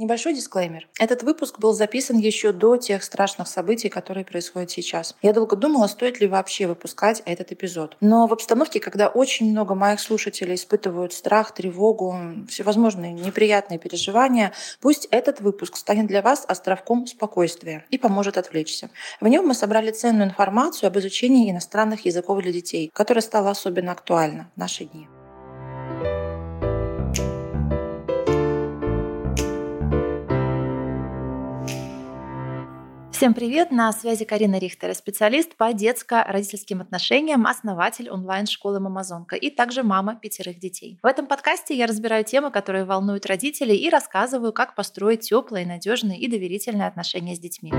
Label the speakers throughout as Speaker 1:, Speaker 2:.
Speaker 1: Небольшой дисклеймер. Этот выпуск был записан еще до тех страшных событий, которые происходят сейчас. Я долго думала, стоит ли вообще выпускать этот эпизод. Но в обстановке, когда очень много моих слушателей испытывают страх, тревогу, всевозможные неприятные переживания, пусть этот выпуск станет для вас островком спокойствия и поможет отвлечься. В нем мы собрали ценную информацию об изучении иностранных языков для детей, которая стала особенно актуальна в наши дни. Всем привет! На связи Карина Рихтер, специалист по детско-родительским отношениям, основатель онлайн-школы «Мамазонка» и также мама пятерых детей. В этом подкасте я разбираю темы, которые волнуют родителей и рассказываю, как построить теплые, надежные и доверительные отношения с детьми.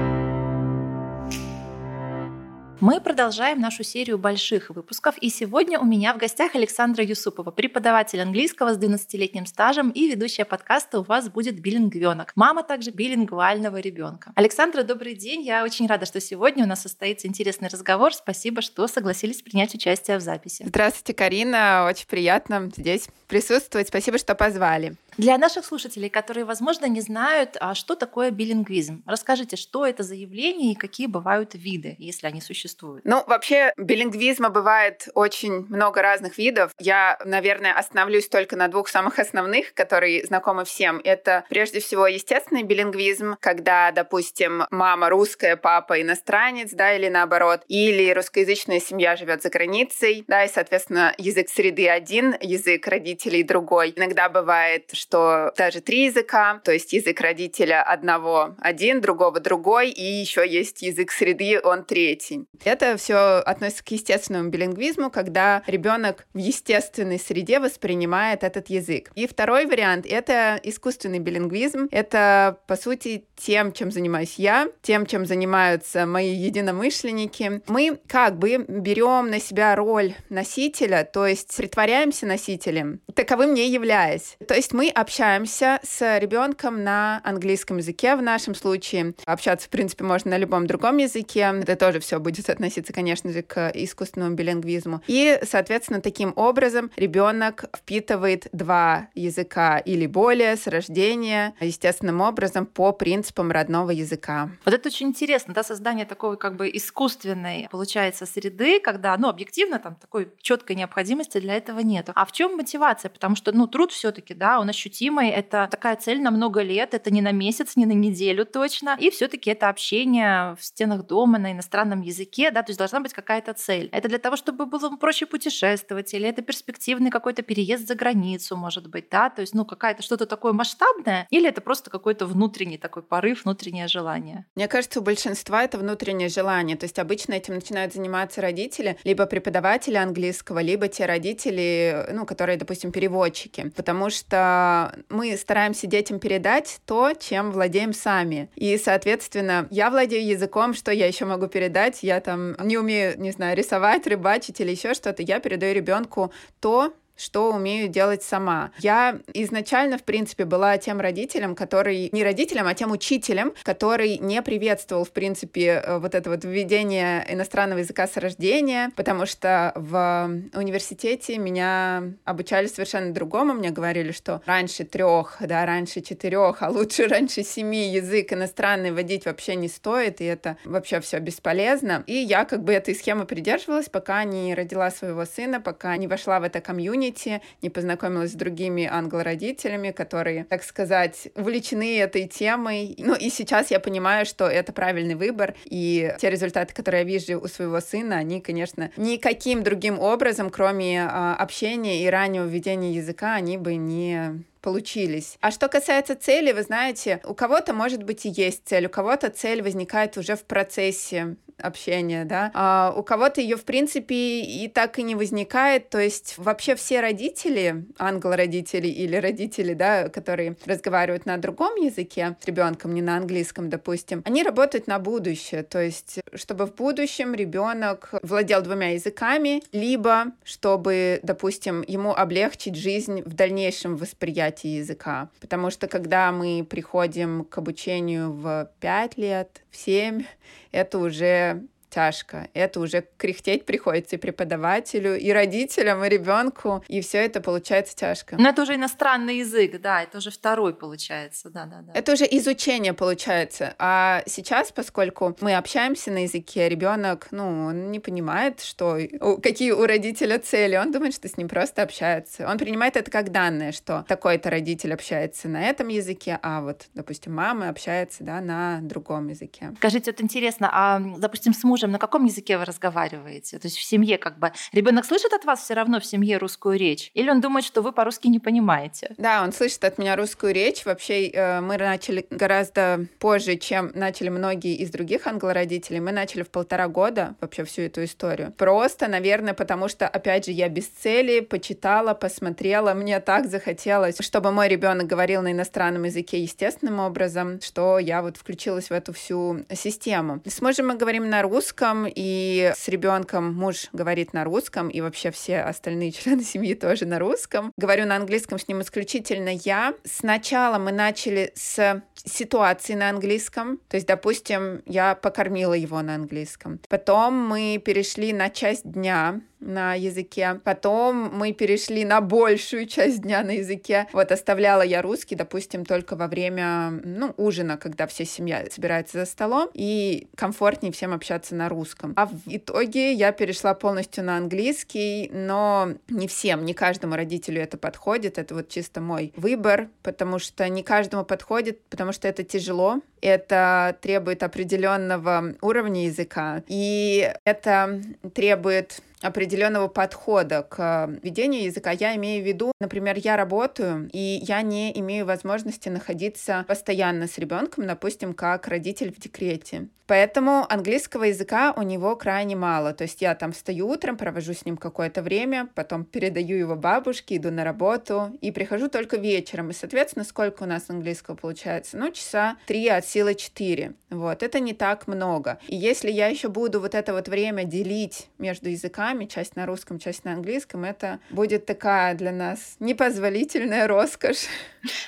Speaker 1: Мы продолжаем нашу серию больших выпусков, и сегодня у меня в гостях Александра Юсупова, преподаватель английского с 12-летним стажем и ведущая подкаста «У вас будет билингвенок», мама также билингвального ребенка. Александра, добрый день, я очень рада, что сегодня у нас состоится интересный разговор. Спасибо, что согласились принять участие в записи.
Speaker 2: Здравствуйте, Карина, очень приятно здесь присутствовать. Спасибо, что позвали.
Speaker 1: Для наших слушателей, которые, возможно, не знают, а что такое билингвизм, расскажите, что это за явление и какие бывают виды, если они существуют.
Speaker 2: Ну, вообще, билингвизма бывает очень много разных видов. Я, наверное, остановлюсь только на двух самых основных, которые знакомы всем. Это, прежде всего, естественный билингвизм, когда, допустим, мама русская, папа иностранец, да, или наоборот, или русскоязычная семья живет за границей, да, и, соответственно, язык среды один, язык родителей другой. Иногда бывает, что даже три языка, то есть язык родителя одного один, другого другой, и еще есть язык среды, он третий. Это все относится к естественному билингвизму, когда ребенок в естественной среде воспринимает этот язык. И второй вариант — это искусственный билингвизм. Это, по сути, тем, чем занимаюсь я, тем, чем занимаются мои единомышленники. Мы как бы берем на себя роль носителя, то есть притворяемся носителем, таковым не являясь. То есть мы общаемся с ребенком на английском языке в нашем случае. Общаться, в принципе, можно на любом другом языке. Это тоже все будет относиться, конечно же, к искусственному билингвизму. И, соответственно, таким образом ребенок впитывает два языка или более с рождения, естественным образом, по принципам родного языка.
Speaker 1: Вот это очень интересно, да, создание такой как бы искусственной, получается, среды, когда, ну, объективно там такой четкой необходимости для этого нет. А в чем мотивация? Потому что, ну, труд все-таки, да, он ощутимой. Это такая цель на много лет, это не на месяц, не на неделю точно. И все таки это общение в стенах дома на иностранном языке, да, то есть должна быть какая-то цель. Это для того, чтобы было проще путешествовать, или это перспективный какой-то переезд за границу, может быть, да, то есть, ну, какая-то что-то такое масштабное, или это просто какой-то внутренний такой порыв, внутреннее желание?
Speaker 2: Мне кажется, у большинства это внутреннее желание. То есть обычно этим начинают заниматься родители, либо преподаватели английского, либо те родители, ну, которые, допустим, переводчики. Потому что мы стараемся детям передать то, чем владеем сами. И, соответственно, я владею языком, что я еще могу передать? Я там не умею, не знаю, рисовать, рыбачить или еще что-то. Я передаю ребенку то, что умею делать сама. Я изначально, в принципе, была тем родителем, который... Не родителем, а тем учителем, который не приветствовал, в принципе, э, вот это вот введение иностранного языка с рождения, потому что в университете меня обучали совершенно другому. Мне говорили, что раньше трех, да, раньше четырех, а лучше раньше семи язык иностранный вводить вообще не стоит, и это вообще все бесполезно. И я как бы этой схемы придерживалась, пока не родила своего сына, пока не вошла в это комьюнити, комьюнити, не познакомилась с другими англородителями, которые, так сказать, увлечены этой темой. Ну и сейчас я понимаю, что это правильный выбор, и те результаты, которые я вижу у своего сына, они, конечно, никаким другим образом, кроме а, общения и раннего введения языка, они бы не получились. А что касается цели, вы знаете, у кого-то, может быть, и есть цель, у кого-то цель возникает уже в процессе общения, да, а у кого-то ее, в принципе, и так и не возникает, то есть вообще все родители, англо-родители или родители, да, которые разговаривают на другом языке с ребенком, не на английском, допустим, они работают на будущее, то есть чтобы в будущем ребенок владел двумя языками, либо чтобы, допустим, ему облегчить жизнь в дальнейшем восприятии восприятии языка. Потому что когда мы приходим к обучению в 5 лет, в 7, это уже тяжко. Это уже кряхтеть приходится и преподавателю, и родителям, и ребенку, и все это получается тяжко.
Speaker 1: Но это уже иностранный язык, да, это уже второй получается, да, да, да.
Speaker 2: Это уже изучение получается. А сейчас, поскольку мы общаемся на языке, ребенок, ну, он не понимает, что какие у родителя цели, он думает, что с ним просто общаются. Он принимает это как данное, что такой-то родитель общается на этом языке, а вот, допустим, мама общается, да, на другом языке.
Speaker 1: Скажите, вот интересно, а, допустим, с мужем на каком языке вы разговариваете? То есть в семье как бы ребенок слышит от вас все равно в семье русскую речь? Или он думает, что вы по-русски не понимаете?
Speaker 2: Да, он слышит от меня русскую речь. Вообще э, мы начали гораздо позже, чем начали многие из других англородителей. Мы начали в полтора года вообще всю эту историю. Просто, наверное, потому что, опять же, я без цели почитала, посмотрела, мне так захотелось, чтобы мой ребенок говорил на иностранном языке естественным образом, что я вот включилась в эту всю систему. С мужем мы говорим на русском, и с ребенком муж говорит на русском, и вообще все остальные члены семьи тоже на русском. Говорю на английском с ним исключительно я. Сначала мы начали с ситуации на английском, то есть, допустим, я покормила его на английском. Потом мы перешли на часть дня, на языке. Потом мы перешли на большую часть дня на языке. Вот оставляла я русский, допустим, только во время ну, ужина, когда вся семья собирается за столом, и комфортнее всем общаться на русском. А в итоге я перешла полностью на английский, но не всем, не каждому родителю это подходит. Это вот чисто мой выбор, потому что не каждому подходит, потому что это тяжело, это требует определенного уровня языка, и это требует определенного подхода к ведению языка. Я имею в виду, например, я работаю, и я не имею возможности находиться постоянно с ребенком, допустим, как родитель в декрете. Поэтому английского языка у него крайне мало. То есть я там встаю утром, провожу с ним какое-то время, потом передаю его бабушке, иду на работу и прихожу только вечером. И, соответственно, сколько у нас английского получается? Ну, часа три от силы четыре. Вот, это не так много. И если я еще буду вот это вот время делить между языками, часть на русском, часть на английском, это будет такая для нас непозволительная роскошь.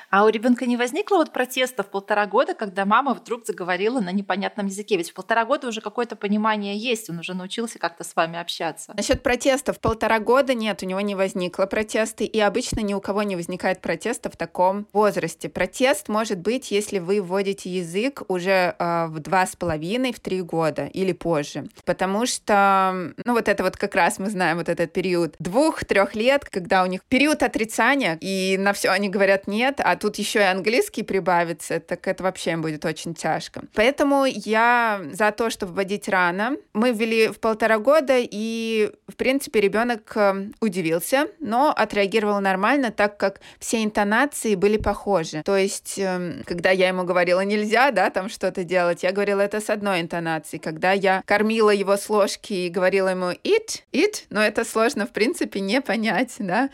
Speaker 1: А у ребенка не возникло вот протеста в полтора года, когда мама вдруг заговорила на непонятном языке? Ведь в полтора года уже какое-то понимание есть, он уже научился как-то с вами общаться.
Speaker 2: Насчет протестов полтора года нет, у него не возникло протеста, и обычно ни у кого не возникает протеста в таком возрасте. Протест может быть, если вы вводите язык уже э, в два с половиной, в три года или позже. Потому что, ну вот это вот как раз мы знаем вот этот период двух-трех лет, когда у них период отрицания, и на все они говорят нет, нет, а тут еще и английский прибавится, так это вообще им будет очень тяжко. Поэтому я за то, чтобы вводить рано. Мы ввели в полтора года, и, в принципе, ребенок э, удивился, но отреагировал нормально, так как все интонации были похожи. То есть, эм, когда я ему говорила нельзя, да, там что-то делать, я говорила это с одной интонацией. Когда я кормила его с ложки и говорила ему eat, eat, но это сложно, в принципе, не понять, да.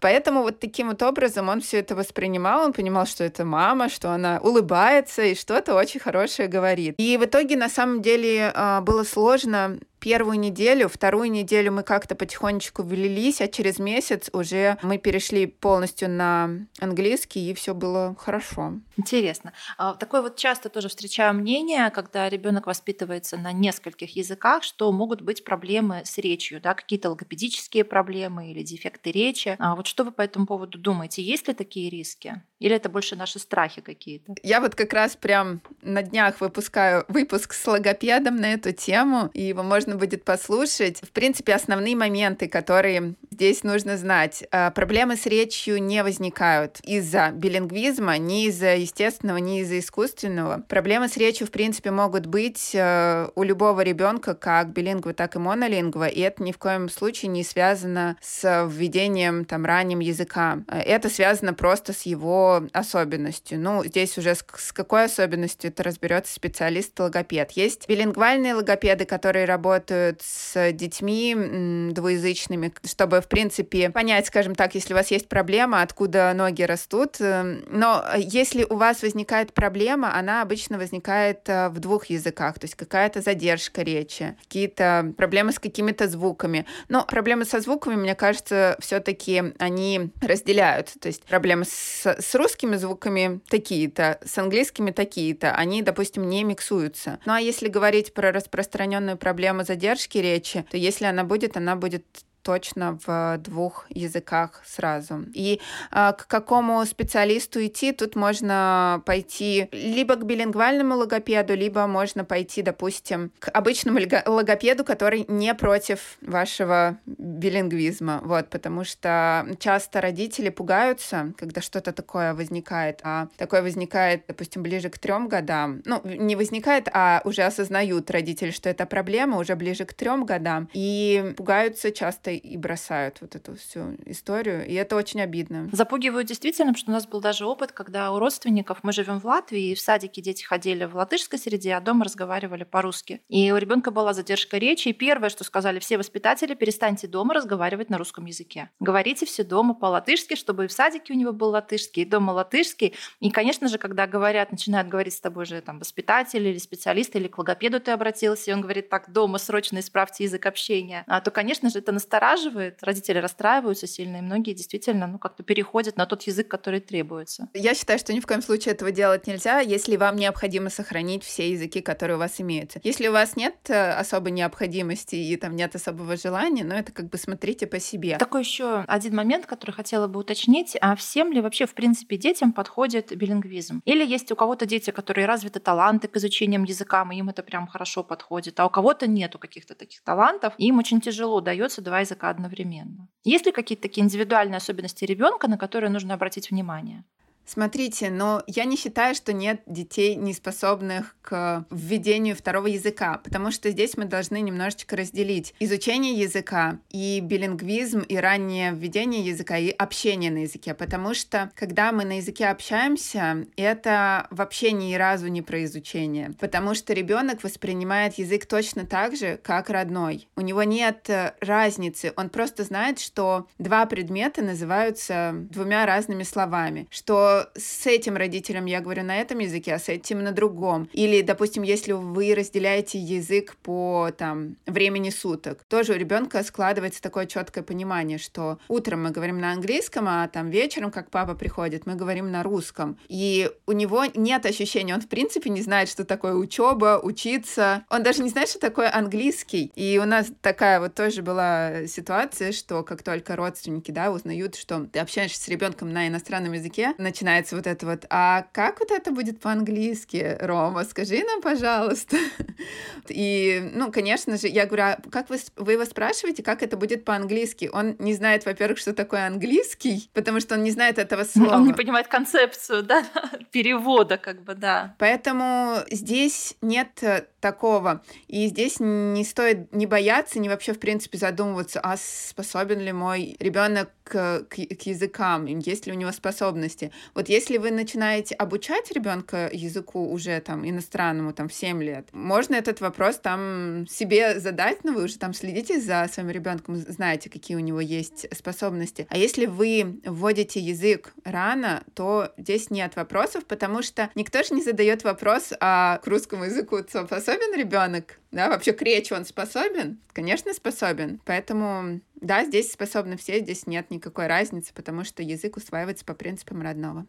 Speaker 2: Поэтому вот таким вот образом он все это воспринимал, он понимал, что это мама, что она улыбается и что-то очень хорошее говорит. И в итоге, на самом деле, а, было сложно первую неделю, вторую неделю мы как-то потихонечку влились, а через месяц уже мы перешли полностью на английский, и все было хорошо.
Speaker 1: Интересно. А, такое вот часто тоже встречаю мнение, когда ребенок воспитывается на нескольких языках, что могут быть проблемы с речью, да, какие-то логопедические проблемы или дефекты речи. А вот что вы по этому поводу думаете? Есть ли такие риски? Или это больше наши страхи какие-то?
Speaker 2: Я вот как раз прям на днях выпускаю выпуск с логопедом на эту тему, и его можно будет послушать. В принципе, основные моменты, которые здесь нужно знать. А, проблемы с речью не возникают из-за билингвизма, ни из-за естественного, ни из-за искусственного. Проблемы с речью, в принципе, могут быть э, у любого ребенка, как билингва, так и монолингва, и это ни в коем случае не связано с введением там ранним языка. Это связано просто с его особенностью. Ну, здесь уже с какой особенностью это разберется специалист-логопед. Есть билингвальные логопеды, которые работают работают с детьми двуязычными, чтобы, в принципе, понять, скажем так, если у вас есть проблема, откуда ноги растут. Эм, но если у вас возникает проблема, она обычно возникает э, в двух языках, то есть какая-то задержка речи, какие-то проблемы с какими-то звуками. Но проблемы со звуками, мне кажется, все-таки они разделяют. То есть проблемы с, с русскими звуками такие-то, с английскими такие-то, они, допустим, не миксуются. Ну а если говорить про распространенную проблему задержки речи, то если она будет, она будет точно в двух языках сразу. И э, к какому специалисту идти, тут можно пойти либо к билингвальному логопеду, либо можно пойти, допустим, к обычному логопеду, который не против вашего билингвизма, вот, потому что часто родители пугаются, когда что-то такое возникает, а такое возникает, допустим, ближе к трем годам, ну, не возникает, а уже осознают родители, что это проблема уже ближе к трем годам, и пугаются часто и бросают вот эту всю историю, и это очень обидно.
Speaker 1: Запугивают действительно, потому что у нас был даже опыт, когда у родственников, мы живем в Латвии, и в садике дети ходили в латышской среде, а дома разговаривали по-русски. И у ребенка была задержка речи, и первое, что сказали все воспитатели, перестаньте дома разговаривать на русском языке. Говорите все дома по-латышски, чтобы и в садике у него был латышский, и дома латышский. И, конечно же, когда говорят, начинают говорить с тобой же там воспитатель или специалист, или к логопеду ты обратился, и он говорит, так, дома срочно исправьте язык общения, а, то, конечно же, это настораживает настораживает, родители расстраиваются сильно, и многие действительно ну, как-то переходят на тот язык, который требуется.
Speaker 2: Я считаю, что ни в коем случае этого делать нельзя, если вам необходимо сохранить все языки, которые у вас имеются. Если у вас нет э, особой необходимости и там нет особого желания, ну это как бы смотрите по себе.
Speaker 1: Такой еще один момент, который хотела бы уточнить. А всем ли вообще, в принципе, детям подходит билингвизм? Или есть у кого-то дети, которые развиты таланты к изучениям языкам, и им это прям хорошо подходит, а у кого-то нету каких-то таких талантов, и им очень тяжело дается два языка одновременно. Есть ли какие-то такие индивидуальные особенности ребенка, на которые нужно обратить внимание?
Speaker 2: Смотрите, но я не считаю, что нет детей, не способных к введению второго языка, потому что здесь мы должны немножечко разделить изучение языка и билингвизм, и раннее введение языка, и общение на языке, потому что когда мы на языке общаемся, это вообще ни разу не про изучение, потому что ребенок воспринимает язык точно так же, как родной. У него нет э, разницы, он просто знает, что два предмета называются двумя разными словами, что с этим родителем я говорю на этом языке, а с этим на другом. Или, допустим, если вы разделяете язык по там времени суток, тоже у ребенка складывается такое четкое понимание, что утром мы говорим на английском, а там вечером, как папа приходит, мы говорим на русском. И у него нет ощущения, он в принципе не знает, что такое учеба, учиться. Он даже не знает, что такое английский. И у нас такая вот тоже была ситуация, что как только родственники, да, узнают, что ты общаешься с ребенком на иностранном языке, начинают начинается вот это вот, а как вот это будет по-английски, Рома, скажи нам, пожалуйста. И, ну, конечно же, я говорю, а как вы, вы его спрашиваете, как это будет по-английски? Он не знает, во-первых, что такое английский, потому что он не знает этого слова.
Speaker 1: Он не понимает концепцию, да, перевода, как бы, да.
Speaker 2: Поэтому здесь нет такого. И здесь не стоит не бояться, не вообще, в принципе, задумываться, а способен ли мой ребенок к, к, к языкам, есть ли у него способности. Вот если вы начинаете обучать ребенка языку уже там иностранному там в 7 лет, можно этот вопрос там себе задать, но вы уже там следите за своим ребенком, знаете, какие у него есть способности. А если вы вводите язык рано, то здесь нет вопросов, потому что никто же не задает вопрос, а к русскому языку способен ребенок? Да, вообще к речи он способен? Конечно, способен. Поэтому, да, здесь способны все, здесь нет никакой разницы, потому что язык усваивается по принципам родного.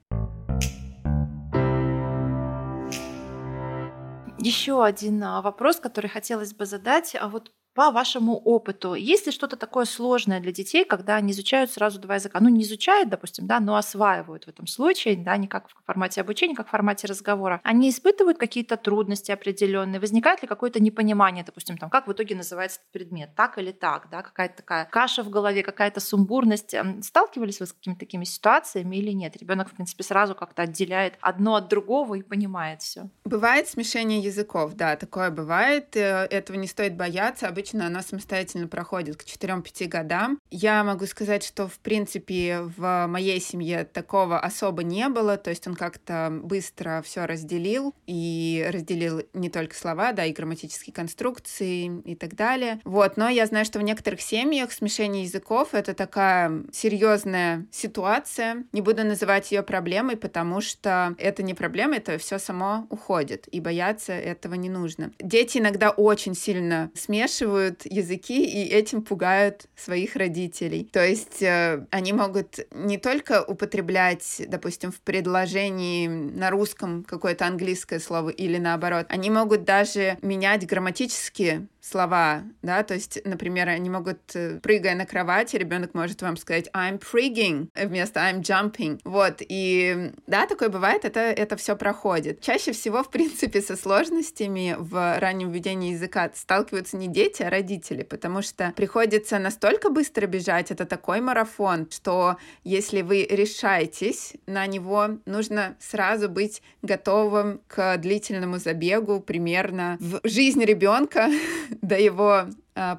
Speaker 1: Еще один а, вопрос, который хотелось бы задать. А вот по вашему опыту, есть ли что-то такое сложное для детей, когда они изучают сразу два языка? Ну, не изучают, допустим, да, но осваивают в этом случае, да, не как в формате обучения, как в формате разговора. Они испытывают какие-то трудности определенные? Возникает ли какое-то непонимание, допустим, там, как в итоге называется этот предмет, так или так, да, какая-то такая каша в голове, какая-то сумбурность. Сталкивались вы с какими-то такими ситуациями или нет? Ребенок, в принципе, сразу как-то отделяет одно от другого и понимает все.
Speaker 2: Бывает смешение языков, да, такое бывает. Э, этого не стоит бояться. Обычно обычно оно самостоятельно проходит к 4-5 годам. Я могу сказать, что, в принципе, в моей семье такого особо не было, то есть он как-то быстро все разделил, и разделил не только слова, да, и грамматические конструкции и так далее. Вот, но я знаю, что в некоторых семьях смешение языков — это такая серьезная ситуация. Не буду называть ее проблемой, потому что это не проблема, это все само уходит, и бояться этого не нужно. Дети иногда очень сильно смешивают языки и этим пугают своих родителей. То есть э, они могут не только употреблять, допустим, в предложении на русском какое-то английское слово или наоборот, они могут даже менять грамматические слова, да, то есть, например, они могут, э, прыгая на кровати, ребенок может вам сказать I'm prigging вместо I'm jumping, вот, и да, такое бывает, это, это все проходит. Чаще всего, в принципе, со сложностями в раннем введении языка сталкиваются не дети, а родители, потому что приходится настолько быстро бежать, это такой марафон, что если вы решаетесь на него, нужно сразу быть готовым к длительному забегу примерно в жизнь ребенка до его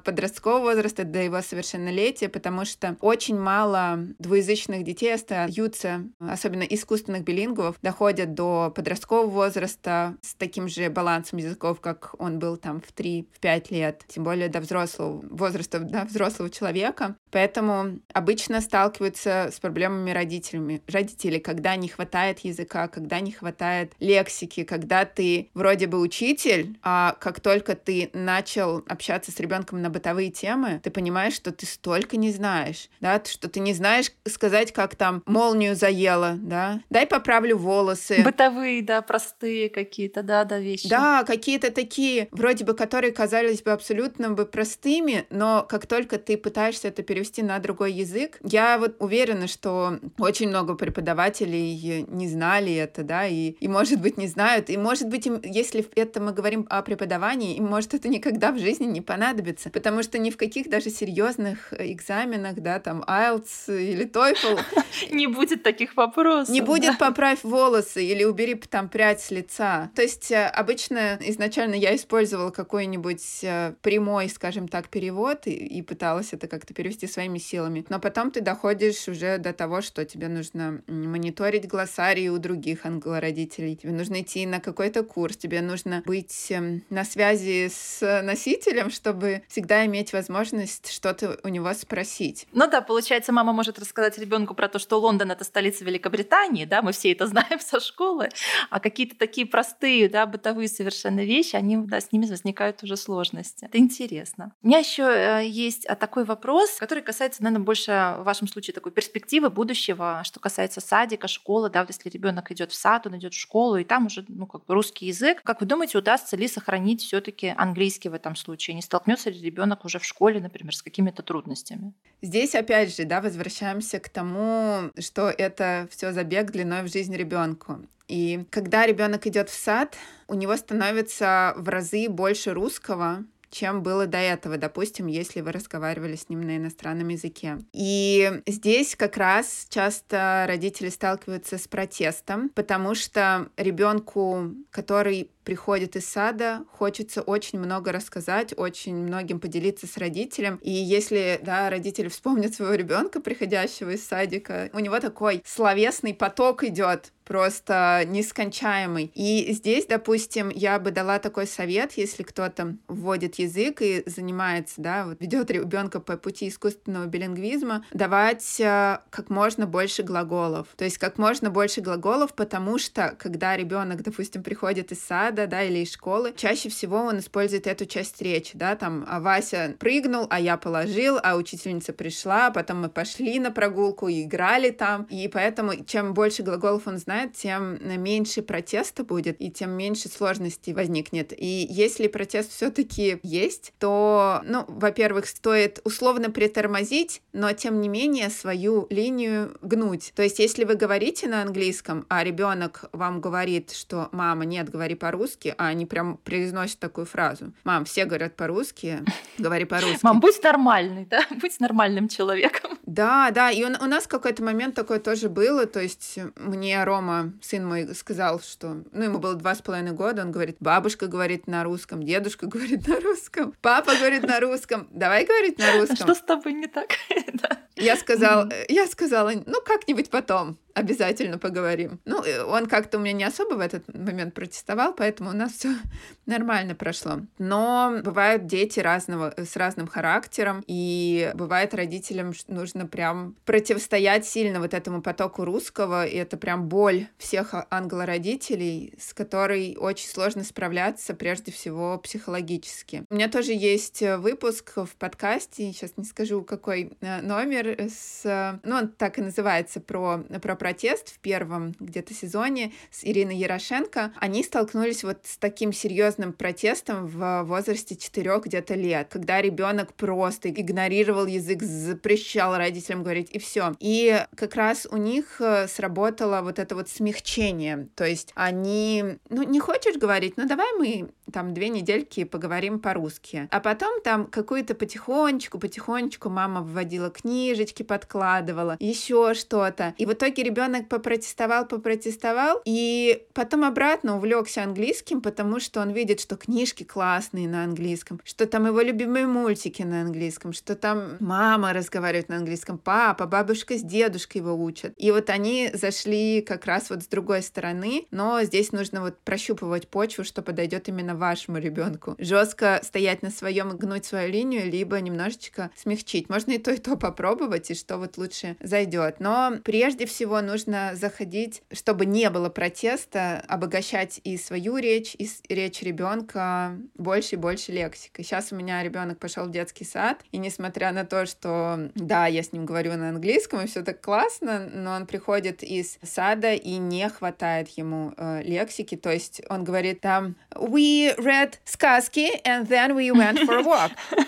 Speaker 2: подросткового возраста до его совершеннолетия, потому что очень мало двуязычных детей остаются, особенно искусственных билингвов, доходят до подросткового возраста с таким же балансом языков, как он был там в 3-5 лет, тем более до взрослого возраста, до взрослого человека. Поэтому обычно сталкиваются с проблемами родителями. Родители, когда не хватает языка, когда не хватает лексики, когда ты вроде бы учитель, а как только ты начал общаться с ребенком ребенком на бытовые темы, ты понимаешь, что ты столько не знаешь, да, что ты не знаешь сказать, как там молнию заела, да, дай поправлю волосы.
Speaker 1: Бытовые, да, простые какие-то, да, да, вещи.
Speaker 2: Да, какие-то такие, вроде бы, которые казались бы абсолютно бы простыми, но как только ты пытаешься это перевести на другой язык, я вот уверена, что очень много преподавателей не знали это, да, и, и может быть, не знают, и может быть, им, если это мы говорим о преподавании, им может это никогда в жизни не понадобится, учиться, потому что ни в каких даже серьезных э, экзаменах, да, там IELTS или TOEFL
Speaker 1: не будет таких вопросов.
Speaker 2: Не будет поправь волосы или убери там прядь с лица. То есть э, обычно изначально я использовала какой-нибудь э, прямой, скажем так, перевод и, и пыталась это как-то перевести своими силами. Но потом ты доходишь уже до того, что тебе нужно мониторить глоссарии у других англородителей, тебе нужно идти на какой-то курс, тебе нужно быть эм, на связи с носителем, чтобы всегда иметь возможность что-то у него спросить.
Speaker 1: Ну да, получается, мама может рассказать ребенку про то, что Лондон это столица Великобритании, да, мы все это знаем со школы, а какие-то такие простые, да, бытовые совершенно вещи, они, да, с ними возникают уже сложности. Это интересно. У меня еще э, есть а, такой вопрос, который касается, наверное, больше в вашем случае такой перспективы будущего, что касается садика, школы, да, вот если ребенок идет в сад, он идет в школу, и там уже, ну, как бы русский язык. Как вы думаете, удастся ли сохранить все-таки английский в этом случае? Не столкнется ли ребенок уже в школе, например, с какими-то трудностями.
Speaker 2: Здесь опять же, да, возвращаемся к тому, что это все забег длиной в жизнь ребенку. И когда ребенок идет в сад, у него становится в разы больше русского, чем было до этого, допустим, если вы разговаривали с ним на иностранном языке. И здесь как раз часто родители сталкиваются с протестом, потому что ребенку, который приходит из сада, хочется очень много рассказать, очень многим поделиться с родителем. И если, да, родители вспомнят своего ребенка, приходящего из садика, у него такой словесный поток идет, просто нескончаемый. И здесь, допустим, я бы дала такой совет, если кто-то вводит язык и занимается, да, вот ведет ребенка по пути искусственного билингвизма, давать э, как можно больше глаголов. То есть как можно больше глаголов, потому что когда ребенок, допустим, приходит из сада, сада, да, или из школы, чаще всего он использует эту часть речи, да, там, а Вася прыгнул, а я положил, а учительница пришла, потом мы пошли на прогулку и играли там, и поэтому чем больше глаголов он знает, тем меньше протеста будет, и тем меньше сложностей возникнет. И если протест все-таки есть, то, ну, во-первых, стоит условно притормозить, но тем не менее свою линию гнуть. То есть, если вы говорите на английском, а ребенок вам говорит, что мама, нет, говори по-русски, по-русски, а они прям произносят такую фразу. Мам, все говорят по-русски, говори по-русски.
Speaker 1: Мам, будь нормальный, да? Будь нормальным человеком.
Speaker 2: Да, да, и у, у нас какой-то момент такой тоже было, то есть мне Рома, сын мой, сказал, что, ну, ему было два с половиной года, он говорит, бабушка говорит на русском, дедушка говорит на русском, папа говорит на русском, давай говорить на русском.
Speaker 1: Что с тобой не так?
Speaker 2: Я сказал, я сказала, ну, как-нибудь потом обязательно поговорим. Ну, э, он как-то у меня не особо в этот момент протестовал, поэтому у нас все нормально прошло. Но бывают дети разного, с разным характером, и бывает родителям нужно прям противостоять сильно вот этому потоку русского, и это прям боль всех англородителей, с которой очень сложно справляться, прежде всего психологически. У меня тоже есть выпуск в подкасте, сейчас не скажу, какой э, номер, с, ну, он так и называется, про, про протест в первом где-то сезоне с Ириной Ярошенко, они столкнулись вот с таким серьезным протестом в возрасте 4 где-то лет, когда ребенок просто игнорировал язык, запрещал родителям говорить, и все. И как раз у них э, сработало вот это вот смягчение. То есть они, ну, не хочешь говорить, ну, давай мы там две недельки поговорим по-русски. А потом там какую-то потихонечку, потихонечку мама вводила книжечки, подкладывала, еще что-то. И в итоге ребенок попротестовал, попротестовал, и потом обратно увлекся английским, потому что он видит, что книжки классные на английском, что там его любимые мультики на английском, что там мама разговаривает на английском, папа, бабушка с дедушкой его учат. И вот они зашли как раз вот с другой стороны, но здесь нужно вот прощупывать почву, что подойдет именно вашему ребенку. Жестко стоять на своем и гнуть свою линию, либо немножечко смягчить. Можно и то, и то попробовать, и что вот лучше зайдет. Но прежде всего нужно заходить, чтобы не было протеста, обогащать и свою речь, и речь ребенка больше и больше лексикой. Сейчас у меня ребенок пошел в детский сад, и несмотря на то, что да, я с ним говорю на английском, и все так классно, но он приходит из сада и не хватает ему э, лексики, то есть он говорит там we read сказки and then we went for a walk.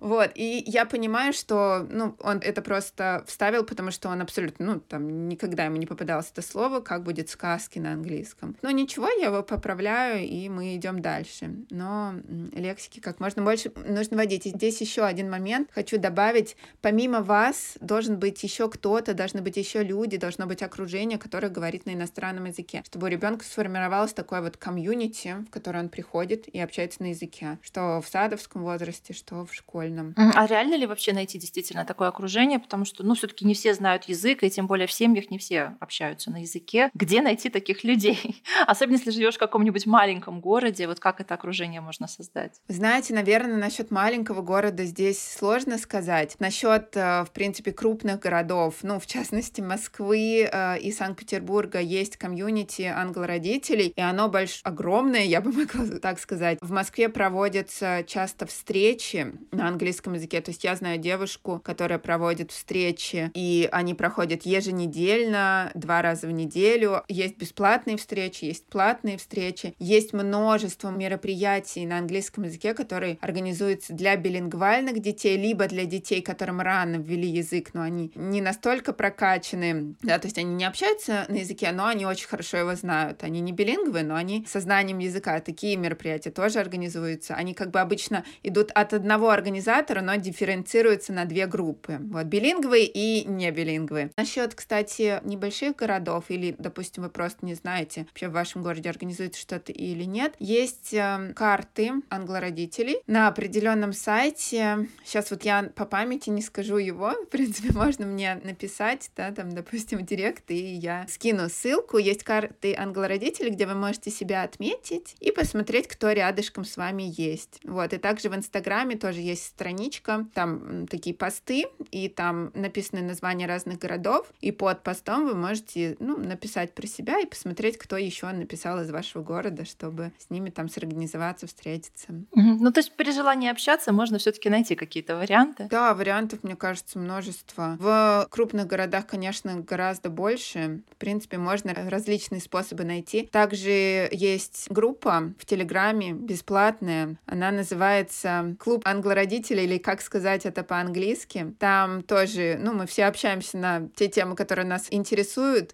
Speaker 2: Вот, и я понимаю, что, ну, он это просто вставил, потому что он абсолютно, ну, там, никогда ему не попадалось это слово, как будет сказки на английском. Но ничего, я его поправляю, и мы идем дальше. Но лексики как можно больше нужно вводить. И здесь еще один момент хочу добавить. Помимо вас должен быть еще кто-то, должны быть еще люди, должно быть окружение, которое говорит на иностранном языке, чтобы у ребенка сформировалось такое вот комьюнити, в которое он приходит и общается на языке, что в садовском возрасте, что в школьном.
Speaker 1: А реально ли вообще найти действительно такое окружение? Потому что, ну, все-таки не все знают язык, и тем более в семьях не все общаются на языке. Где найти таких людей? Особенно если живешь в каком-нибудь маленьком городе, вот как это окружение можно создать?
Speaker 2: Знаете, наверное, насчет маленького города здесь сложно сказать. Насчет, э, в принципе, крупных городов, ну, в частности, Москвы э, и Санкт-Петербурга есть комьюнити англородителей, и оно больш... огромное, я бы могла так сказать. В Москве проводятся часто встречи на английском языке. То есть я знаю девушку, которая проводит встречи, и они проходят еженедельно, два раза в неделю. Есть бесплатные встречи, есть платные встречи. Есть множество мероприятий на английском языке, которые организуются для билингвальных детей, либо для детей, которым рано ввели язык, но они не настолько прокачаны, да, то есть они не общаются на языке, но они очень хорошо его знают. Они не билингвы, но они со знанием языка. Такие мероприятия тоже организуются. Они как бы обычно идут от одного организатора, но дифференцируются на две группы. Вот билингвы и не билингвы. Насчет, кстати, небольших городов или, допустим, вы просто не знаете, вообще в вашем городе организуется что-то или нет, есть э, карты англородителей на определенном сайте. Сейчас вот я по памяти не скажу его. В принципе, можно мне написать, да, там, допустим, директ, и я скину ссылку. Есть карты англородителей, где вы можете себя отметить и посмотреть, кто рядышком с вами есть. Вот, и также в Инстаграме тоже есть страничка, там такие посты, и там написаны названия разных городов, и под постом вы можете, ну, написать про себя и посмотреть, кто еще написал из вашего города, чтобы с ними там сорганизоваться, встретиться.
Speaker 1: Ну, то есть при желании общаться можно все-таки найти какие-то варианты?
Speaker 2: Да, вариантов, мне кажется, множество. В крупных городах, конечно, гораздо больше. В принципе, можно различные способы найти. Также есть группа в Телеграме, Телеграме, бесплатная. Она называется «Клуб англородителей» или «Как сказать это по-английски». Там тоже, ну, мы все общаемся на те темы, которые нас интересуют.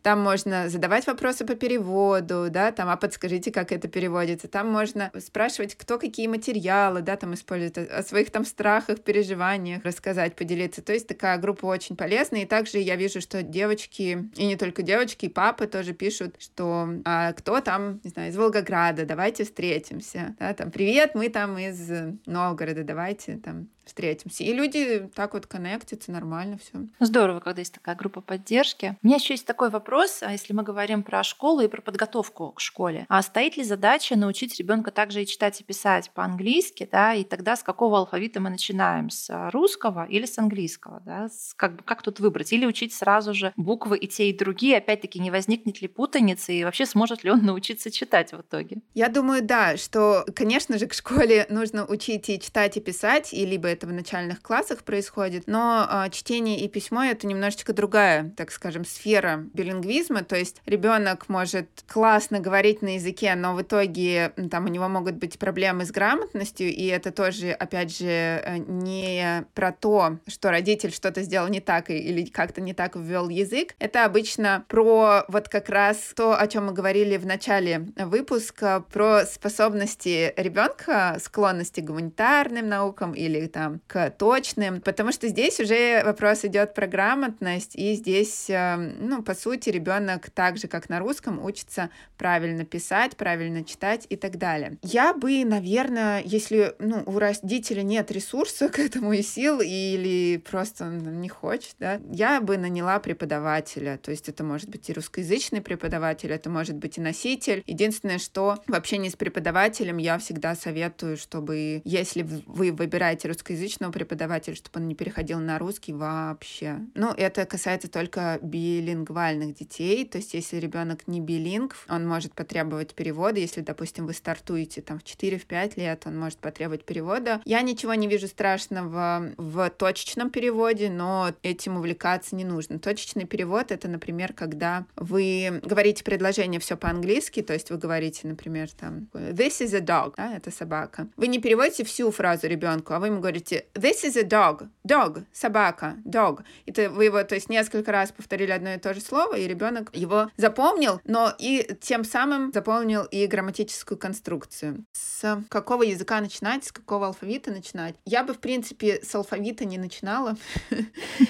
Speaker 2: Там можно задавать вопросы по переводу, да, там, а подскажите, как это переводится. Там можно спрашивать, кто какие материалы, да, там использует, о своих там страхах, переживаниях рассказать, поделиться. То есть такая группа очень полезная. И также я вижу, что девочки, и не только девочки, и папы тоже пишут, что а, кто там, не знаю, из Волгограда, давайте встретимся. Да, там, привет, мы там из Новгорода, давайте там встретимся. И люди так вот коннектятся, нормально все.
Speaker 1: Здорово, когда есть такая группа поддержки. У меня еще есть такой вопрос, а если мы говорим про школу и про подготовку к школе. А стоит ли задача научить ребенка также и читать и писать по-английски, да, и тогда с какого алфавита мы начинаем? С русского или с английского, да? С, как, как тут выбрать? Или учить сразу же буквы и те, и другие? Опять-таки, не возникнет ли путаницы, и вообще сможет ли он научиться читать в итоге?
Speaker 2: Я думаю, да, что, конечно же, к школе нужно учить и читать, и писать, и либо это в начальных классах происходит, но э, чтение и письмо это немножечко другая, так скажем, сфера билингвизма, то есть ребенок может классно говорить на языке, но в итоге там у него могут быть проблемы с грамотностью, и это тоже, опять же, э, не про то, что родитель что-то сделал не так или как-то не так ввел язык, это обычно про вот как раз то, о чем мы говорили в начале выпуска, про способности ребенка, склонности к гуманитарным наукам или там там к точным, потому что здесь уже вопрос идет про грамотность, и здесь, эм, ну, по сути, ребенок так же, как на русском, учится правильно писать, правильно читать и так далее. Я бы, наверное, если, ну, у родителя нет ресурса к этому и сил, или просто он не хочет, да, я бы наняла преподавателя, то есть это может быть и русскоязычный преподаватель, это может быть и носитель. Единственное, что в общении с преподавателем я всегда советую, чтобы, если вы выбираете русскоязычный русскоязычного преподавателя, чтобы он не переходил на русский вообще. Ну, это касается только билингвальных детей, то есть если ребенок не билингв, он может потребовать перевода, если, допустим, вы стартуете там в 4-5 лет, он может потребовать перевода. Я ничего не вижу страшного в точечном переводе, но этим увлекаться не нужно. Точечный перевод — это, например, когда вы говорите предложение все по-английски, то есть вы говорите, например, там «this is a dog», да, это собака. Вы не переводите всю фразу ребенку, а вы ему говорите говорите this is a dog, dog, собака, dog. Это вы его, то есть несколько раз повторили одно и то же слово, и ребенок его запомнил, но и тем самым запомнил и грамматическую конструкцию. С какого языка начинать, с какого алфавита начинать? Я бы, в принципе, с алфавита не начинала.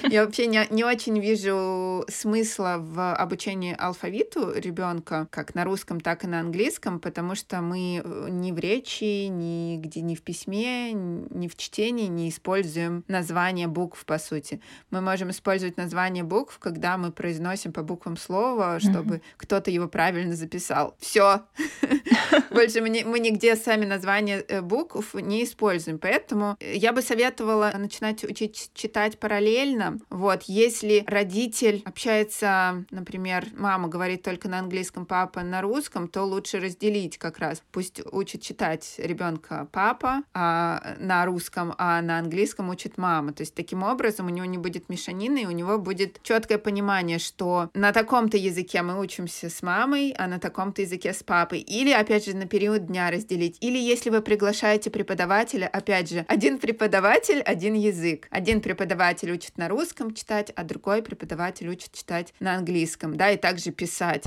Speaker 2: Я вообще не, очень вижу смысла в обучении алфавиту ребенка, как на русском, так и на английском, потому что мы э, ни в речи, ни где, ни в письме, ни в чтении не используем название букв, по сути. Мы можем использовать название букв, когда мы произносим по буквам слова, чтобы mm-hmm. кто-то его правильно записал. Все. Больше мы, мы нигде сами названия э, букв не используем. Поэтому я бы советовала начинать учить читать параллельно. Вот, если родитель общается, например, мама говорит только на английском, папа на русском, то лучше разделить как раз. Пусть учит читать ребенка папа а, на русском, а на английском учит мама. То есть таким образом у него не будет мешанины, и у него будет четкое понимание, что на таком-то языке мы учимся с мамой, а на таком-то языке с папой. Или, опять же, на период дня разделить. Или если вы приглашаете преподавателя, опять же, один преподаватель, один язык. Один преподаватель учит на русском читать, а другой преподаватель учит читать на английском, да, и также писать.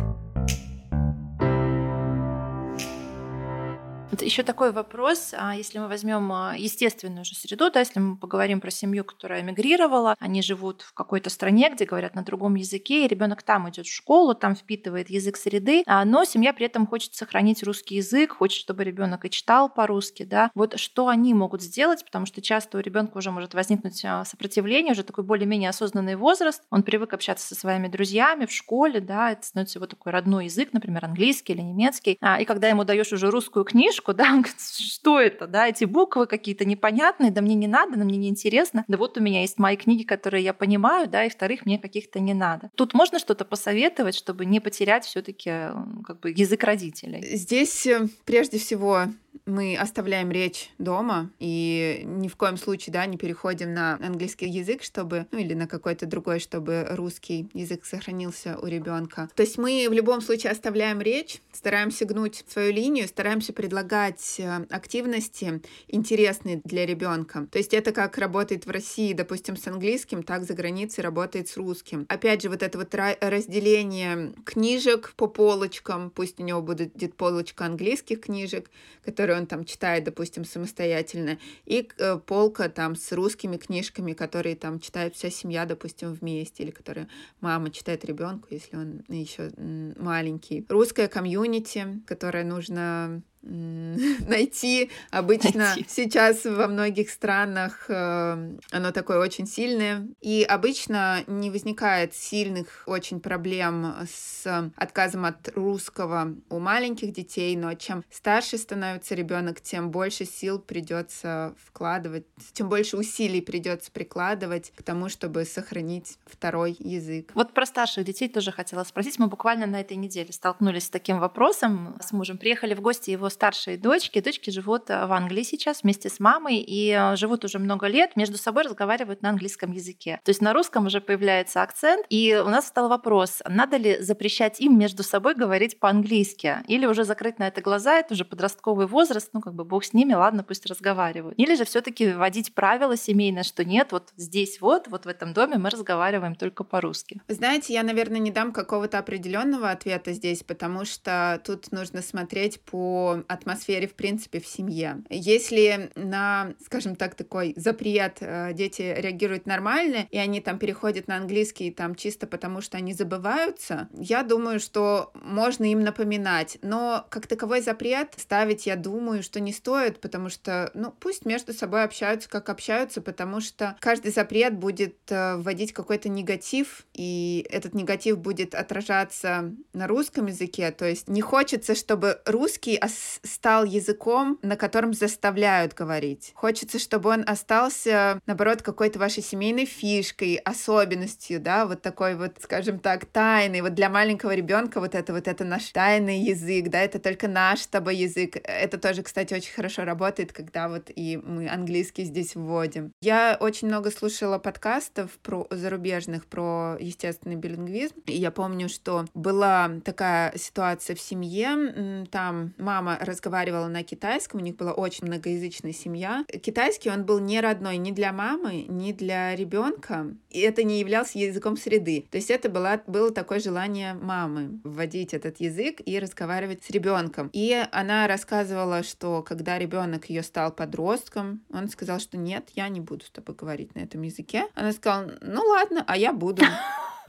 Speaker 1: Вот еще такой вопрос, а если мы возьмем а, естественную же среду, да, если мы поговорим про семью, которая эмигрировала, они живут в какой-то стране, где говорят на другом языке, и ребенок там идет в школу, там впитывает язык среды, а, но семья при этом хочет сохранить русский язык, хочет, чтобы ребенок и читал по-русски, да. Вот что они могут сделать, потому что часто у ребенка уже может возникнуть сопротивление, уже такой более-менее осознанный возраст, он привык общаться со своими друзьями в школе, да, это становится его такой родной язык, например, английский или немецкий, и когда ему даешь уже русскую книжку, книжку, да, он говорит, что это, да, эти буквы какие-то непонятные, да мне не надо, да мне не интересно, да вот у меня есть мои книги, которые я понимаю, да, и вторых мне каких-то не надо. Тут можно что-то посоветовать, чтобы не потерять все таки как бы язык родителей?
Speaker 2: Здесь э, прежде всего мы оставляем речь дома и ни в коем случае, да, не переходим на английский язык, чтобы, ну или на какой-то другой, чтобы русский язык сохранился у ребенка. То есть мы в любом случае оставляем речь, стараемся гнуть свою линию, стараемся предлагать э, активности интересные для ребенка. То есть это как работает в России, допустим, с английским, так за границей работает с русским. Опять же, вот это вот разделение книжек по полочкам, пусть у него будет полочка английских книжек, которые он там читает, допустим, самостоятельно, и э, полка там с русскими книжками, которые там читает вся семья, допустим, вместе, или которые мама читает ребенку, если он еще маленький. Русская комьюнити, которое нужно найти. Обычно найти. сейчас во многих странах э, оно такое очень сильное. И обычно не возникает сильных очень проблем с отказом от русского у маленьких детей, но чем старше становится ребенок, тем больше сил придется вкладывать, чем больше усилий придется прикладывать к тому, чтобы сохранить второй язык.
Speaker 1: Вот про старших детей тоже хотела спросить. Мы буквально на этой неделе столкнулись с таким вопросом с мужем. Приехали в гости его старшие дочки. Дочки живут э, в Англии сейчас вместе с мамой и э, живут уже много лет, между собой разговаривают на английском языке. То есть на русском уже появляется акцент, и у нас стал вопрос, надо ли запрещать им между собой говорить по-английски, или уже закрыть на это глаза, это уже подростковый возраст, ну как бы бог с ними, ладно, пусть разговаривают. Или же все таки вводить правила семейное, что нет, вот здесь вот, вот в этом доме мы разговариваем только по-русски.
Speaker 2: Знаете, я, наверное, не дам какого-то определенного ответа здесь, потому что тут нужно смотреть по атмосфере в принципе, в семье. Если на, скажем так, такой запрет э, дети реагируют нормально, и они там переходят на английский там чисто потому, что они забываются, я думаю, что можно им напоминать. Но как таковой запрет ставить, я думаю, что не стоит, потому что, ну, пусть между собой общаются, как общаются, потому что каждый запрет будет э, вводить какой-то негатив, и этот негатив будет отражаться на русском языке. То есть не хочется, чтобы русский стал языком, на котором заставляют говорить. Хочется, чтобы он остался, наоборот, какой-то вашей семейной фишкой, особенностью, да, вот такой вот, скажем так, тайной. Вот для маленького ребенка вот это вот это наш тайный язык, да, это только наш с тобой язык. Это тоже, кстати, очень хорошо работает, когда вот и мы английский здесь вводим. Я очень много слушала подкастов про зарубежных про естественный билингвизм. И я помню, что была такая ситуация в семье, там мама разговаривала на китайском, у них была очень многоязычная семья. Китайский он был не родной ни для мамы, ни для ребенка, и это не являлся языком среды. То есть это было, было такое желание мамы вводить этот язык и разговаривать с ребенком. И она рассказывала, что когда ребенок ее стал подростком, он сказал, что нет, я не буду с тобой говорить на этом языке. Она сказала, ну ладно, а я буду.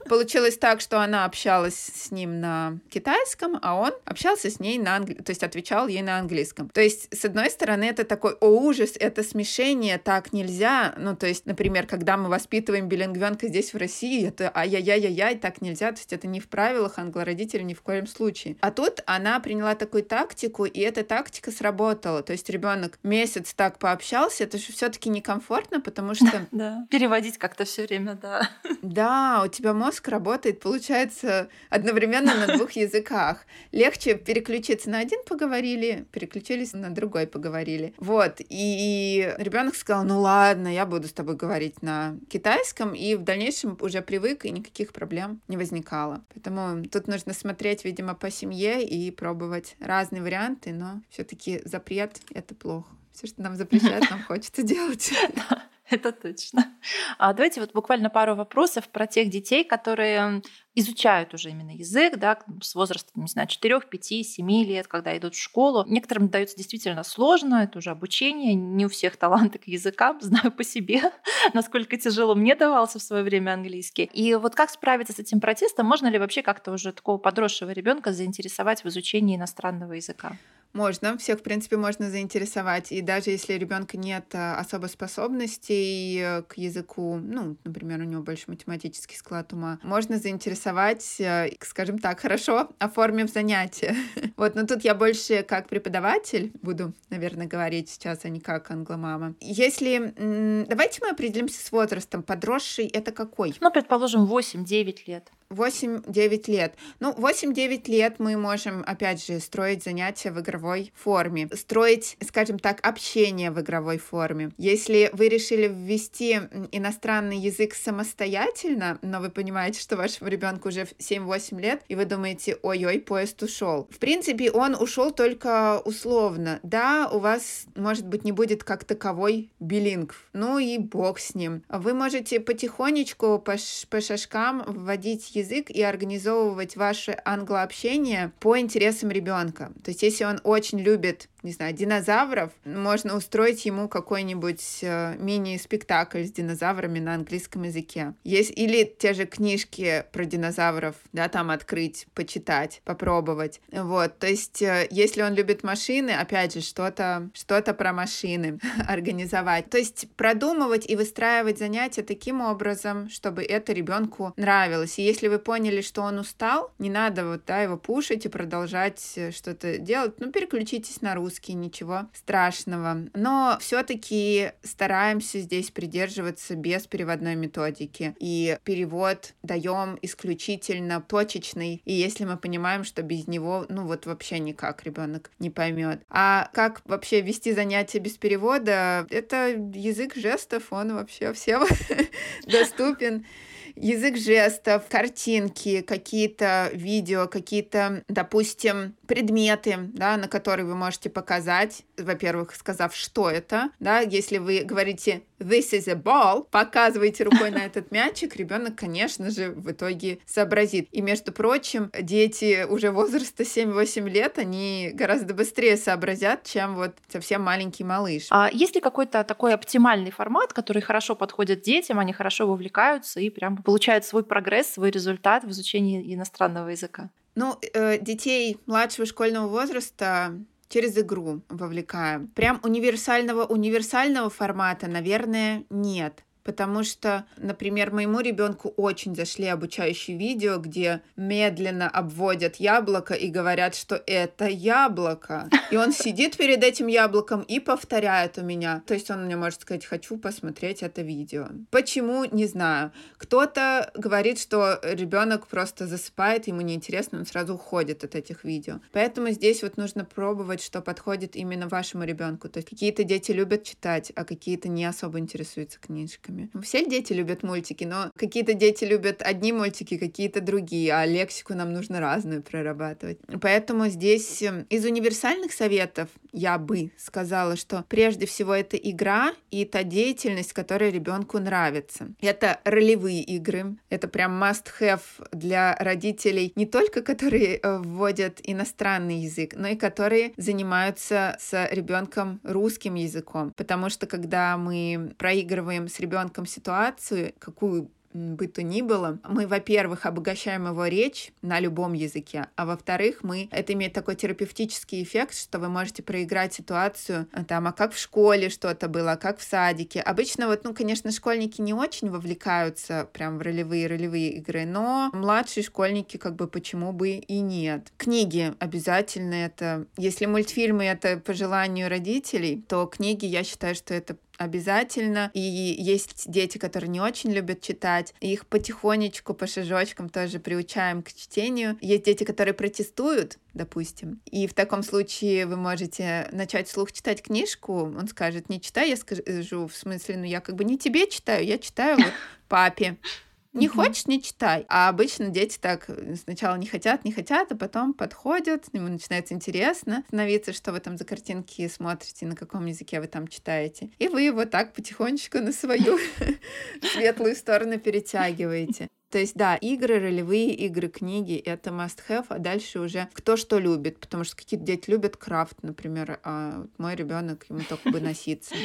Speaker 2: Получилось так, что она общалась с ним на китайском, а он общался с ней на английском, то есть отвечал ей на английском. То есть, с одной стороны, это такой, о, ужас, это смешение, так нельзя. Ну, то есть, например, когда мы воспитываем билингвенка здесь в России, это ай-яй-яй-яй, так нельзя, то есть это не в правилах англородителей ни в коем случае. А тут она приняла такую тактику, и эта тактика сработала. То есть ребенок месяц так пообщался, это же все-таки некомфортно, потому что...
Speaker 1: Да, переводить как-то все время, да.
Speaker 2: Да, у тебя мозг мозг работает, получается, одновременно на двух языках. Легче переключиться на один поговорили, переключились на другой поговорили. Вот. И ребенок сказал, ну ладно, я буду с тобой говорить на китайском, и в дальнейшем уже привык, и никаких проблем не возникало. Поэтому тут нужно смотреть, видимо, по семье и пробовать разные варианты, но все-таки запрет — это плохо. Все, что нам запрещают, нам хочется делать.
Speaker 1: Это точно. А давайте вот буквально пару вопросов про тех детей, которые изучают уже именно язык, да, с возраста, не знаю, 4, 5, 7 лет, когда идут в школу. Некоторым дается действительно сложно, это уже обучение, не у всех таланты к языкам, знаю по себе, насколько тяжело мне давался в свое время английский. И вот как справиться с этим протестом? Можно ли вообще как-то уже такого подросшего ребенка заинтересовать в изучении иностранного языка?
Speaker 2: Можно, всех, в принципе, можно заинтересовать. И даже если у ребенка нет э, особо способностей э, к языку, ну, например, у него больше математический склад ума, можно заинтересовать, э, скажем так, хорошо оформив занятие. Вот, но тут я больше как преподаватель буду, наверное, говорить сейчас, а не как англомама. Если... Давайте мы определимся с возрастом. Подросший — это какой?
Speaker 1: Ну, предположим, 8-9 лет.
Speaker 2: 8-9 лет. Ну, 8-9 лет мы можем, опять же, строить занятия в игровой форме, строить, скажем так, общение в игровой форме. Если вы решили ввести иностранный язык самостоятельно, но вы понимаете, что вашему ребенку уже 7-8 лет, и вы думаете, ой-ой, поезд ушел. В принципе, он ушел только условно. Да, у вас, может быть, не будет как таковой билингв. Ну и бог с ним. Вы можете потихонечку по, по шажкам вводить язык и организовывать ваше англообщение по интересам ребенка. То есть, если он очень любит не знаю, динозавров, можно устроить ему какой-нибудь э, мини-спектакль с динозаврами на английском языке. Есть или те же книжки про динозавров, да, там открыть, почитать, попробовать. Вот, то есть, э, если он любит машины, опять же, что-то что про машины организовать. То есть, продумывать и выстраивать занятия таким образом, чтобы это ребенку нравилось. И если вы поняли, что он устал, не надо вот, да, его пушить и продолжать э, что-то делать, ну, переключитесь на русский русский, ничего страшного. Но все-таки стараемся здесь придерживаться без переводной методики. И перевод даем исключительно точечный. И если мы понимаем, что без него, ну вот вообще никак ребенок не поймет. А как вообще вести занятия без перевода? Это язык жестов, он вообще всем доступен язык жестов, картинки, какие-то видео, какие-то, допустим, предметы, да, на которые вы можете показать, во-первых, сказав, что это, да, если вы говорите this is a ball, показываете рукой на этот мячик, ребенок, конечно же, в итоге сообразит. И, между прочим, дети уже возраста 7-8 лет, они гораздо быстрее сообразят, чем вот совсем маленький малыш.
Speaker 1: А есть ли какой-то такой оптимальный формат, который хорошо подходит детям, они хорошо вовлекаются и прям получают свой прогресс, свой результат в изучении иностранного языка?
Speaker 2: Ну, э, детей младшего школьного возраста через игру вовлекаем. Прям универсального универсального формата, наверное, нет. Потому что, например, моему ребенку очень зашли обучающие видео, где медленно обводят яблоко и говорят, что это яблоко. И он сидит перед этим яблоком и повторяет у меня. То есть он мне может сказать, хочу посмотреть это видео. Почему, не знаю. Кто-то говорит, что ребенок просто засыпает, ему неинтересно, он сразу уходит от этих видео. Поэтому здесь вот нужно пробовать, что подходит именно вашему ребенку. То есть какие-то дети любят читать, а какие-то не особо интересуются книжками мультиками. Все дети любят мультики, но какие-то дети любят одни мультики, какие-то другие, а лексику нам нужно разную прорабатывать. Поэтому здесь эм, из универсальных советов я бы сказала, что прежде всего это игра и та деятельность, которая ребенку нравится. Это ролевые игры, это прям must-have для родителей, не только которые э, вводят иностранный язык, но и которые занимаются с ребенком русским языком. Потому что когда мы проигрываем с ребенком ребенком ситуацию, какую бы то ни было, мы, во-первых, обогащаем его речь на любом языке, а во-вторых, мы это имеет такой терапевтический эффект, что вы можете проиграть ситуацию э, там, а как в школе что-то было, а как в садике. Обычно вот, ну, конечно, школьники не очень вовлекаются прям в ролевые ролевые игры, но младшие школьники как бы почему бы и нет. Книги обязательно это, если мультфильмы это по желанию родителей, то книги я считаю, что это обязательно. И есть дети, которые не очень любят читать. их потихонечку, по шажочкам тоже приучаем к чтению. Есть дети, которые протестуют, допустим. И в таком случае вы можете начать вслух читать книжку. Он скажет, не читай, я скажу, в смысле, ну я как бы не тебе читаю, я читаю вот папе. Не хочешь, не читай. А обычно дети так э, сначала не хотят, не хотят, а потом подходят, ему начинается интересно становиться, что вы там за картинки смотрите, на каком языке вы там читаете. И вы его так потихонечку на свою светлую сторону перетягиваете. То есть, да, игры, ролевые игры, книги — это must-have, а дальше уже кто что любит, потому что какие-то дети любят крафт, например, а мой ребенок ему только бы носиться.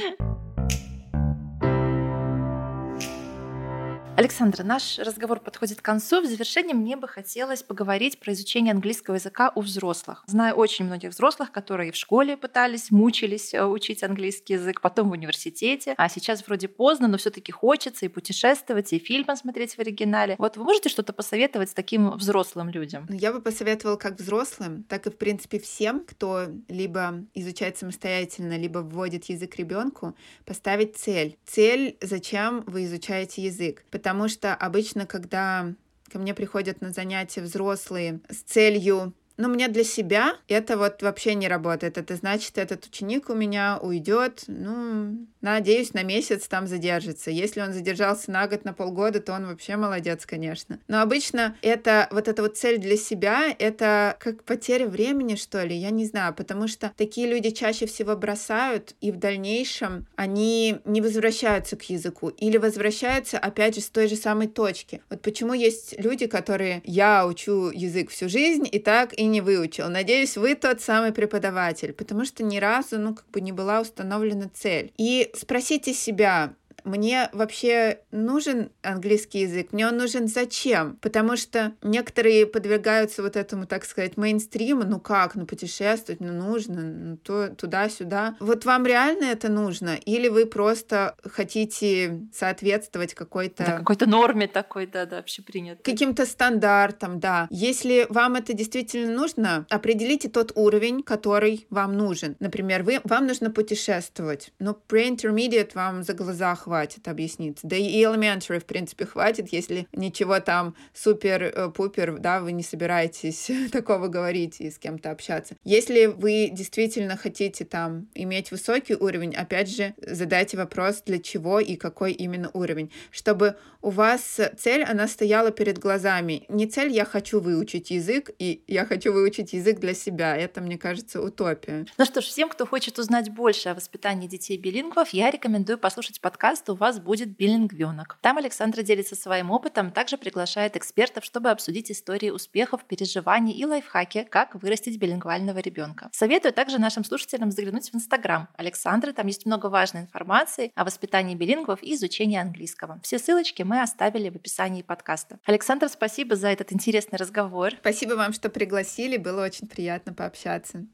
Speaker 1: Александра, наш разговор подходит к концу. В завершении мне бы хотелось поговорить про изучение английского языка у взрослых. Знаю очень многих взрослых, которые в школе пытались, мучились э, учить английский язык, потом в университете. А сейчас вроде поздно, но все таки хочется и путешествовать, и фильмы смотреть в оригинале. Вот вы можете что-то посоветовать таким взрослым людям?
Speaker 2: Ну, я бы посоветовала как взрослым, так и, в принципе, всем, кто либо изучает самостоятельно, либо вводит язык ребенку, поставить цель. Цель, зачем вы изучаете язык. Потому потому что обычно, когда ко мне приходят на занятия взрослые с целью но мне для себя это вот вообще не работает. Это значит, этот ученик у меня уйдет, ну, надеюсь, на месяц там задержится. Если он задержался на год, на полгода, то он вообще молодец, конечно. Но обычно это вот эта вот цель для себя, это как потеря времени, что ли, я не знаю, потому что такие люди чаще всего бросают, и в дальнейшем они не возвращаются к языку или возвращаются, опять же, с той же самой точки. Вот почему есть люди, которые «я учу язык всю жизнь, и так и не выучил. Надеюсь, вы тот самый преподаватель, потому что ни разу, ну, как бы не была установлена цель. И спросите себя, мне вообще нужен английский язык, мне он нужен зачем? Потому что некоторые подвергаются вот этому, так сказать, мейнстриму, ну как, ну путешествовать, ну нужно, ну то, туда-сюда. Вот вам реально это нужно? Или вы просто хотите соответствовать какой-то...
Speaker 1: Да, какой-то норме такой, да-да, общепринятой.
Speaker 2: Каким-то стандартам, да. Если вам это действительно нужно, определите тот уровень, который вам нужен. Например, вы, вам нужно путешествовать, но pre-intermediate вам за глаза хватит хватит объясниться. Да и elementary, в принципе, хватит, если ничего там супер-пупер, да, вы не собираетесь такого говорить и с кем-то общаться. Если вы действительно хотите там иметь высокий уровень, опять же, задайте вопрос, для чего и какой именно уровень, чтобы у вас цель, она стояла перед глазами. Не цель «я хочу выучить язык», и «я хочу выучить язык для себя». Это, мне кажется, утопия.
Speaker 1: Ну что ж, всем, кто хочет узнать больше о воспитании детей билингвов, я рекомендую послушать подкаст у вас будет билингвенок. Там Александра делится своим опытом, также приглашает экспертов, чтобы обсудить истории успехов, переживаний и лайфхаки, как вырастить билингвального ребенка. Советую также нашим слушателям заглянуть в Инстаграм Александры, там есть много важной информации о воспитании билингвов и изучении английского. Все ссылочки мы оставили в описании подкаста. Александр, спасибо за этот интересный разговор.
Speaker 2: Спасибо вам, что пригласили, было очень приятно пообщаться.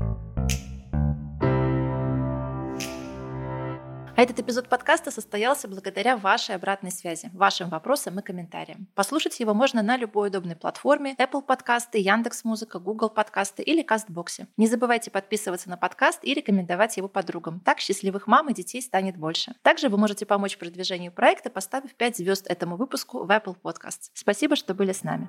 Speaker 1: Этот эпизод подкаста состоялся благодаря вашей обратной связи, вашим вопросам и комментариям. Послушать его можно на любой удобной платформе Apple подкасты, Яндекс Музыка, Google подкасты или Кастбоксе. Не забывайте подписываться на подкаст и рекомендовать его подругам. Так счастливых мам и детей станет больше. Также вы можете помочь продвижению проекта, поставив 5 звезд этому выпуску в Apple Podcasts. Спасибо, что были с нами.